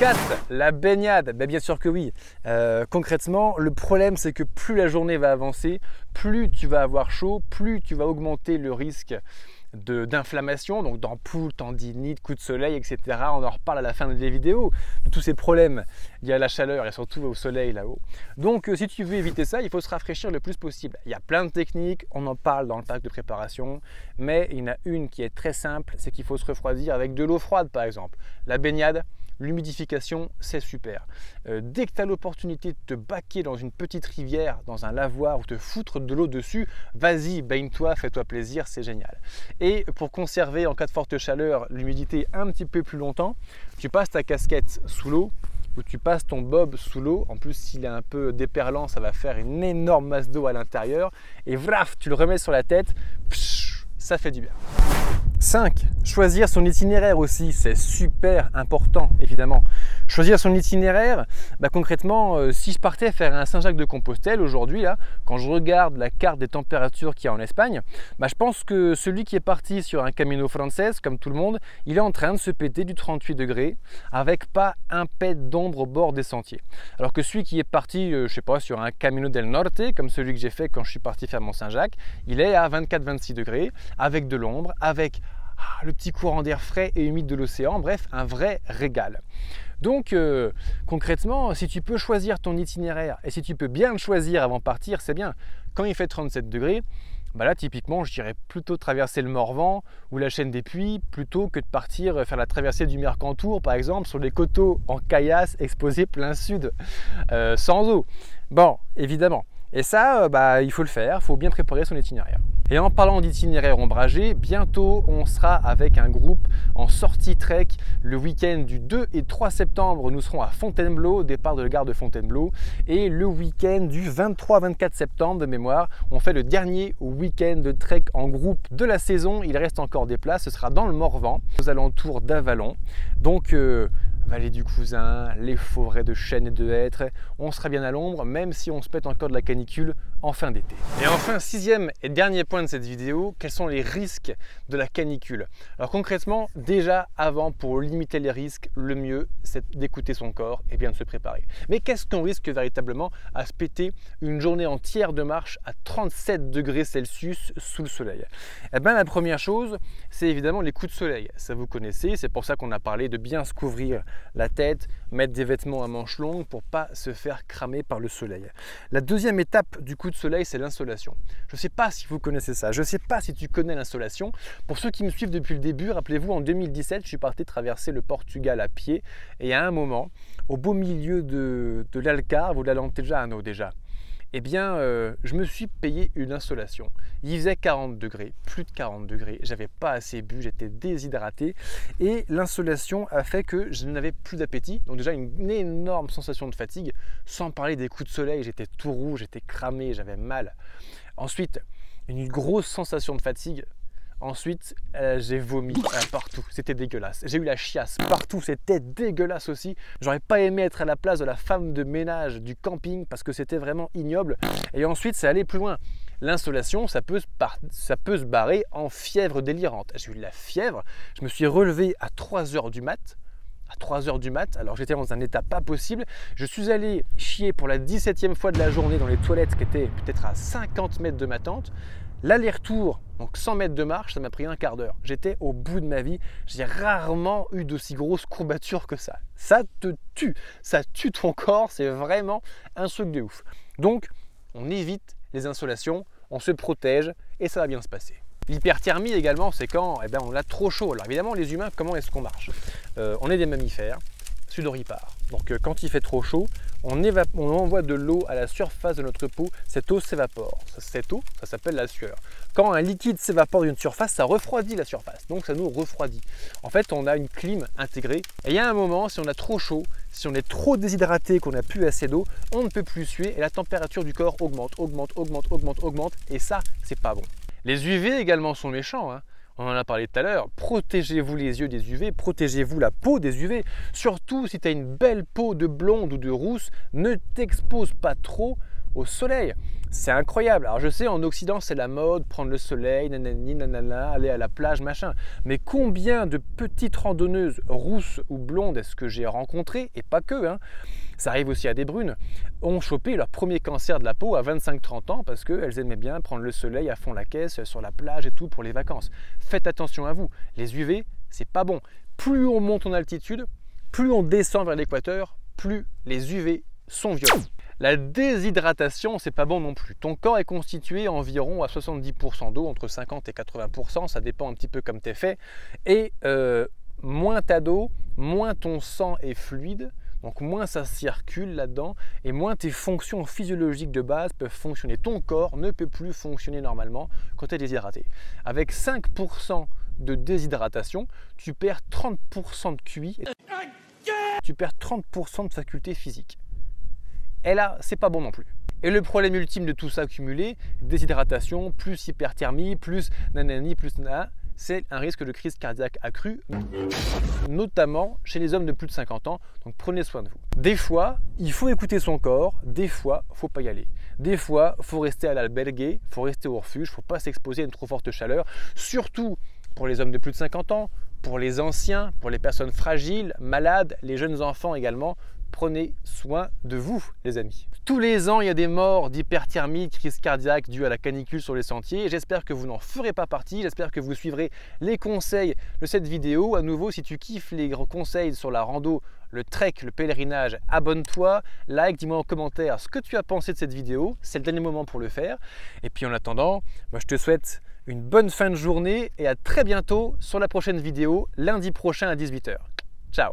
4. La baignade. Ben, bien sûr que oui. Euh, concrètement, le problème c'est que plus la journée va avancer, plus tu vas avoir chaud, plus tu vas augmenter le risque d'inflammation, donc d'ampoules, tendinite, coups de soleil, etc. On en reparle à la fin des vidéos, de tous ces problèmes. Y a la chaleur et surtout au soleil là-haut. Donc euh, si tu veux éviter ça, il faut se rafraîchir le plus possible. Il y a plein de techniques, on en parle dans le pack de préparation, mais il y en a une qui est très simple, c'est qu'il faut se refroidir avec de l'eau froide par exemple. La baignade, l'humidification, c'est super. Euh, dès que tu as l'opportunité de te baquer dans une petite rivière, dans un lavoir ou te foutre de l'eau dessus, vas-y, baigne-toi, fais-toi plaisir, c'est génial. Et pour conserver en cas de forte chaleur l'humidité un petit peu plus longtemps, tu passes ta casquette sous l'eau ou tu passes ton bob sous l'eau. En plus, s'il est un peu déperlant, ça va faire une énorme masse d'eau à l'intérieur. Et vraf, tu le remets sur la tête, ça fait du bien. 5. Choisir son itinéraire aussi, c'est super important évidemment. Choisir son itinéraire, bah, concrètement, euh, si je partais faire un Saint-Jacques-de-Compostelle aujourd'hui, là, quand je regarde la carte des températures qu'il y a en Espagne, bah, je pense que celui qui est parti sur un Camino Frances, comme tout le monde, il est en train de se péter du 38 degrés avec pas un pet d'ombre au bord des sentiers. Alors que celui qui est parti, euh, je sais pas, sur un Camino del Norte, comme celui que j'ai fait quand je suis parti faire mon Saint-Jacques, il est à 24-26 degrés, avec de l'ombre, avec le petit courant d'air frais et humide de l'océan, bref, un vrai régal. Donc euh, concrètement, si tu peux choisir ton itinéraire et si tu peux bien le choisir avant de partir, c'est bien. Quand il fait 37 degrés, bah là typiquement je dirais plutôt traverser le Morvan ou la chaîne des Puits plutôt que de partir faire la traversée du Mercantour par exemple sur les coteaux en caillasse exposés plein sud euh, sans eau. Bon, évidemment. Et ça, euh, bah, il faut le faire, il faut bien préparer son itinéraire. Et en parlant d'itinéraire ombragé, bientôt on sera avec un groupe en sortie trek le week-end du 2 et 3 septembre. Nous serons à Fontainebleau, départ de la gare de Fontainebleau. Et le week-end du 23-24 septembre de mémoire, on fait le dernier week-end de trek en groupe de la saison. Il reste encore des places, ce sera dans le Morvan, aux alentours d'Avalon. Donc euh, vallée du Cousin, les forêts de chênes et de hêtres. On sera bien à l'ombre, même si on se pète encore de la canicule en fin d'été. Et enfin, sixième et dernier point de cette vidéo, quels sont les risques de la canicule? Alors concrètement, déjà avant, pour limiter les risques, le mieux, c'est d'écouter son corps et bien de se préparer. Mais qu'est-ce qu'on risque véritablement à se péter une journée entière de marche à 37 degrés Celsius sous le soleil? Eh bien, la première chose, c'est évidemment les coups de soleil. Ça vous connaissez, c'est pour ça qu'on a parlé de bien se couvrir la tête, mettre des vêtements à manches longues pour pas se faire cramer par le soleil. La deuxième étape du coup de soleil, c'est l'insolation. Je ne sais pas si vous connaissez ça, je ne sais pas si tu connais l'insolation. Pour ceux qui me suivent depuis le début, rappelez-vous, en 2017, je suis parti traverser le Portugal à pied et à un moment, au beau milieu de, de l'Algarve ou de la non déjà, eh bien, euh, je me suis payé une insolation. Il faisait 40 degrés, plus de 40 degrés, j'avais pas assez bu, j'étais déshydraté et l'insolation a fait que je n'avais plus d'appétit. Donc déjà une énorme sensation de fatigue, sans parler des coups de soleil, j'étais tout rouge, j'étais cramé, j'avais mal. Ensuite, une grosse sensation de fatigue, Ensuite, euh, j'ai vomi euh, partout. C'était dégueulasse. J'ai eu la chiasse partout. C'était dégueulasse aussi. J'aurais pas aimé être à la place de la femme de ménage du camping parce que c'était vraiment ignoble. Et ensuite, c'est aller plus loin. L'insolation, ça, peut se barrer en fièvre délirante. J'ai eu la fièvre. Je me suis relevé à 3 heures du mat à 3 heures du mat, alors j'étais dans un état pas possible. Je suis allé chier pour la 17e fois de la journée dans les toilettes qui étaient peut-être à 50 mètres de ma tente. L'aller-retour, donc 100 mètres de marche, ça m'a pris un quart d'heure. J'étais au bout de ma vie. J'ai rarement eu d'aussi grosses courbatures que ça. Ça te tue. Ça tue ton corps. C'est vraiment un truc de ouf. Donc, on évite les insolations, on se protège et ça va bien se passer. L'hyperthermie également, c'est quand eh ben, on a trop chaud. Alors évidemment, les humains, comment est-ce qu'on marche? Euh, On est des mammifères sudoripare. Donc euh, quand il fait trop chaud, on, envoie de l'eau à la surface de notre peau, cette eau s'évapore. Cette eau, ça s'appelle la sueur. Quand un liquide s'évapore d'une surface, ça refroidit la surface, donc ça nous refroidit. En fait, on a une clim intégrée. Et il y a un moment, si on a trop chaud, si on est trop déshydraté, qu'on n'a plus assez d'eau, on ne peut plus suer et la température du corps augmente, augmente, augmente, augmente, augmente. Et ça, c'est pas bon. Les UV également sont méchants. Hein on en a parlé tout à l'heure, protégez-vous les yeux des UV, protégez-vous la peau des UV. Surtout si tu as une belle peau de blonde ou de rousse, ne t'expose pas trop au soleil. C'est incroyable. Alors je sais, en Occident, c'est la mode, prendre le soleil, nanani, nanana, aller à la plage, machin. Mais combien de petites randonneuses rousses ou blondes est-ce que j'ai rencontrées, et pas que, hein, ça arrive aussi à des brunes, ont chopé leur premier cancer de la peau à 25-30 ans parce qu'elles aimaient bien prendre le soleil à fond la caisse, sur la plage et tout pour les vacances. Faites attention à vous. Les UV, c'est pas bon. Plus on monte en altitude, plus on descend vers l'équateur, plus les UV sont violents. La déshydratation, c'est pas bon non plus. Ton corps est constitué environ à 70% d'eau, entre 50 et 80%, ça dépend un petit peu comme tu es fait. Et euh, moins tu as d'eau, moins ton sang est fluide, donc moins ça circule là-dedans et moins tes fonctions physiologiques de base peuvent fonctionner. Ton corps ne peut plus fonctionner normalement quand tu es déshydraté. Avec 5% de déshydratation, tu perds 30% de QI, tu perds 30% de faculté physique. Et là, c'est pas bon non plus. Et le problème ultime de tout ça accumulé, déshydratation, plus hyperthermie, plus nanani, plus c'est un risque de crise cardiaque accru, notamment chez les hommes de plus de 50 ans. Donc prenez soin de vous. Des fois, il faut écouter son corps, des fois, faut pas y aller. Des fois, faut rester à l'albergue, faut rester au refuge, faut pas s'exposer à une trop forte chaleur, surtout pour les hommes de plus de 50 ans, pour les anciens, pour les personnes fragiles, malades, les jeunes enfants également prenez soin de vous, les amis. Tous les ans, il y a des morts d'hyperthermie, crise cardiaque due à la canicule sur les sentiers. J'espère que vous n'en ferez pas partie. J'espère que vous suivrez les conseils de cette vidéo. À nouveau, si tu kiffes les conseils sur la rando, le trek, le pèlerinage, abonne-toi, like, dis-moi en commentaire ce que tu as pensé de cette vidéo. C'est le dernier moment pour le faire. Et puis en attendant, moi je te souhaite une bonne fin de journée et à très bientôt sur la prochaine vidéo, lundi prochain à 18h. Ciao